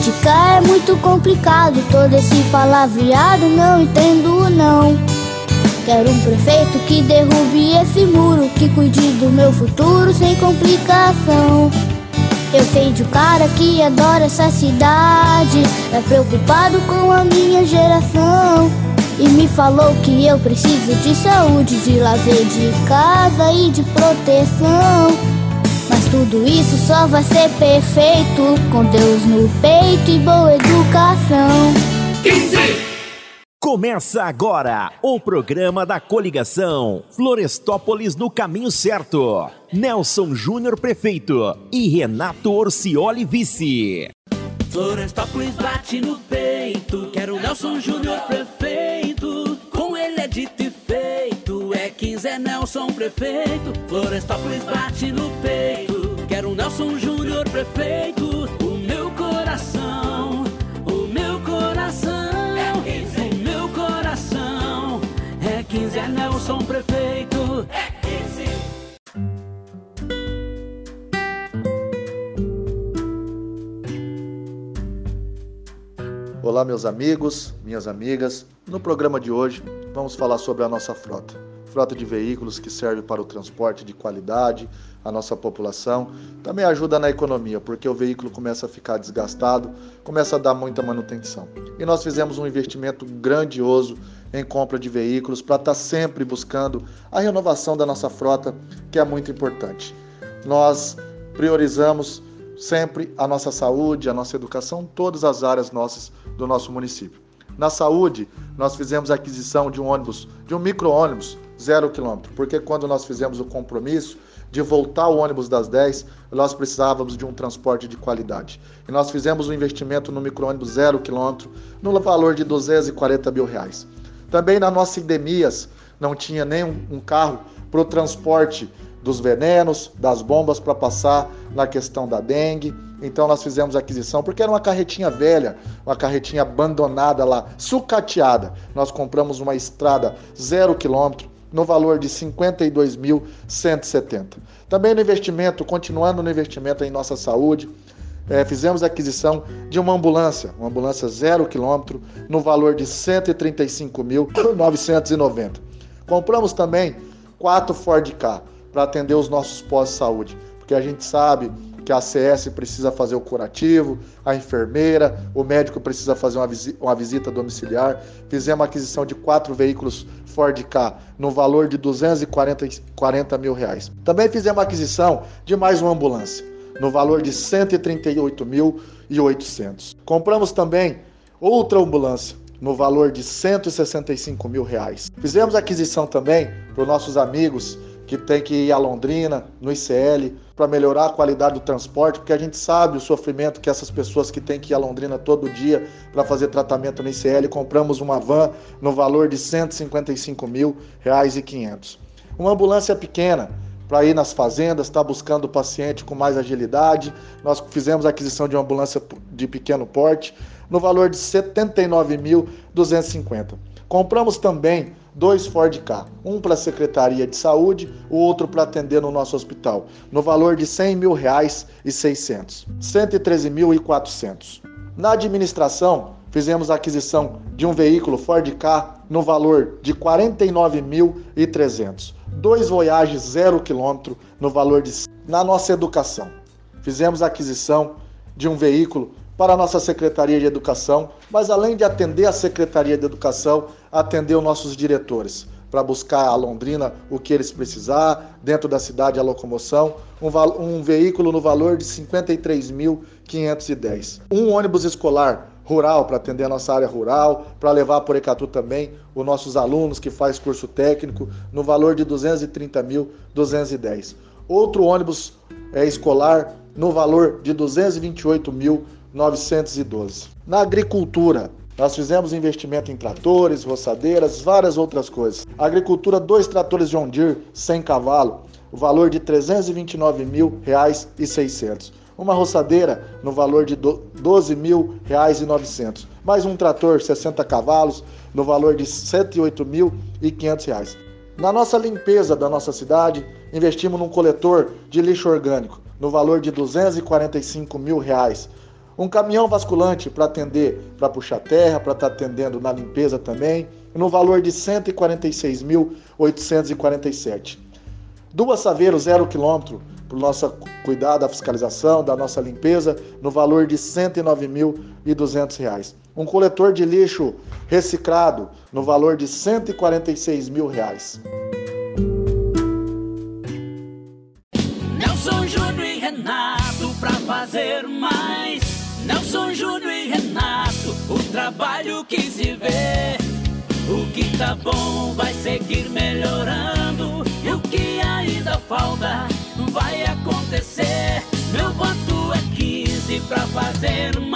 Criticar é muito complicado, todo esse palavreado não entendo não. Quero um prefeito que derrube esse muro, que cuide do meu futuro sem complicação. Eu sei de um cara que adora essa cidade, é preocupado com a minha geração. E me falou que eu preciso de saúde, de lazer de casa e de proteção. Tudo isso só vai ser perfeito com Deus no peito e boa educação. 15. Começa agora o programa da coligação Florestópolis no caminho certo. Nelson Júnior prefeito e Renato Orcioli vice. Florestópolis bate no peito, quero Nelson Júnior prefeito. Com ele é dito e feito, é 15 é Nelson prefeito. Florestópolis bate no peito, quero Nelson Júnior prefeito. O meu coração, o meu coração, é 15. o meu coração é 15 é Nelson prefeito. É 15. Olá, meus amigos, minhas amigas. No programa de hoje, vamos falar sobre a nossa frota. Frota de veículos que serve para o transporte de qualidade, a nossa população. Também ajuda na economia, porque o veículo começa a ficar desgastado, começa a dar muita manutenção. E nós fizemos um investimento grandioso em compra de veículos para estar sempre buscando a renovação da nossa frota, que é muito importante. Nós priorizamos sempre a nossa saúde, a nossa educação, todas as áreas nossas do nosso município. Na saúde, nós fizemos a aquisição de um ônibus, de um micro-ônibus zero quilômetro, porque quando nós fizemos o compromisso de voltar o ônibus das 10, nós precisávamos de um transporte de qualidade. E nós fizemos um investimento no micro-ônibus zero quilômetro no valor de 240 mil reais. Também na nossa endemias não tinha nem um carro para o transporte dos venenos, das bombas para passar na questão da dengue. Então nós fizemos aquisição, porque era uma carretinha velha, uma carretinha abandonada lá, sucateada. Nós compramos uma estrada zero quilômetro no valor de 52.170. Também no investimento, continuando no investimento em nossa saúde, é, fizemos a aquisição de uma ambulância, uma ambulância zero quilômetro, no valor de 135.990. Compramos também quatro Ford K para atender os nossos pós-saúde, porque a gente sabe que a CS precisa fazer o curativo, a enfermeira, o médico precisa fazer uma, visi uma visita domiciliar. Fizemos aquisição de quatro veículos Ford K no valor de 240 40 mil reais. Também fizemos aquisição de mais uma ambulância no valor de 138.800. Compramos também outra ambulância no valor de 165 mil reais. Fizemos aquisição também para os nossos amigos que tem que ir a Londrina, no ICL, para melhorar a qualidade do transporte, porque a gente sabe o sofrimento que essas pessoas que têm que ir a Londrina todo dia para fazer tratamento no ICL. Compramos uma van no valor de 155 mil reais e 500. Uma ambulância pequena para ir nas fazendas, está buscando o paciente com mais agilidade. Nós fizemos a aquisição de uma ambulância de pequeno porte no valor de R$ 79.250. Compramos também dois Ford K, um para a Secretaria de Saúde, o outro para atender no nosso hospital, no valor de 100 mil reais e 600, 113.400. Na administração, fizemos a aquisição de um veículo Ford K no valor de 49.300, dois Voyage zero quilômetro no valor de... Na nossa educação, fizemos a aquisição de um veículo para a nossa Secretaria de Educação, mas além de atender a Secretaria de Educação, atender os nossos diretores, para buscar a Londrina o que eles precisar, dentro da cidade a locomoção, um, um veículo no valor de 53.510. Um ônibus escolar rural para atender a nossa área rural, para levar por Ecatu também os nossos alunos que faz curso técnico no valor de 230.210. Outro ônibus é, escolar no valor de 228 mil 912. Na agricultura, nós fizemos investimento em tratores, roçadeiras, várias outras coisas. A agricultura, dois tratores John Deere 100 cavalo, o valor de 329 mil reais e 600. Uma roçadeira no valor de 12 mil reais e 900. Mais um trator 60 cavalos no valor de R$ 108 mil e 500 reais. Na nossa limpeza da nossa cidade, investimos num coletor de lixo orgânico no valor de 245 mil reais Um caminhão basculante para atender, para puxar terra, para estar tá atendendo na limpeza também, no valor de R$ 146.847. Duas saveiros zero quilômetro para o nosso cuidar da fiscalização, da nossa limpeza, no valor de R$ 109.200. Um coletor de lixo reciclado no valor de 146 mil reais. o trabalho que se vê. O que tá bom vai seguir melhorando e o que ainda falta vai acontecer. Meu voto é 15 pra fazer um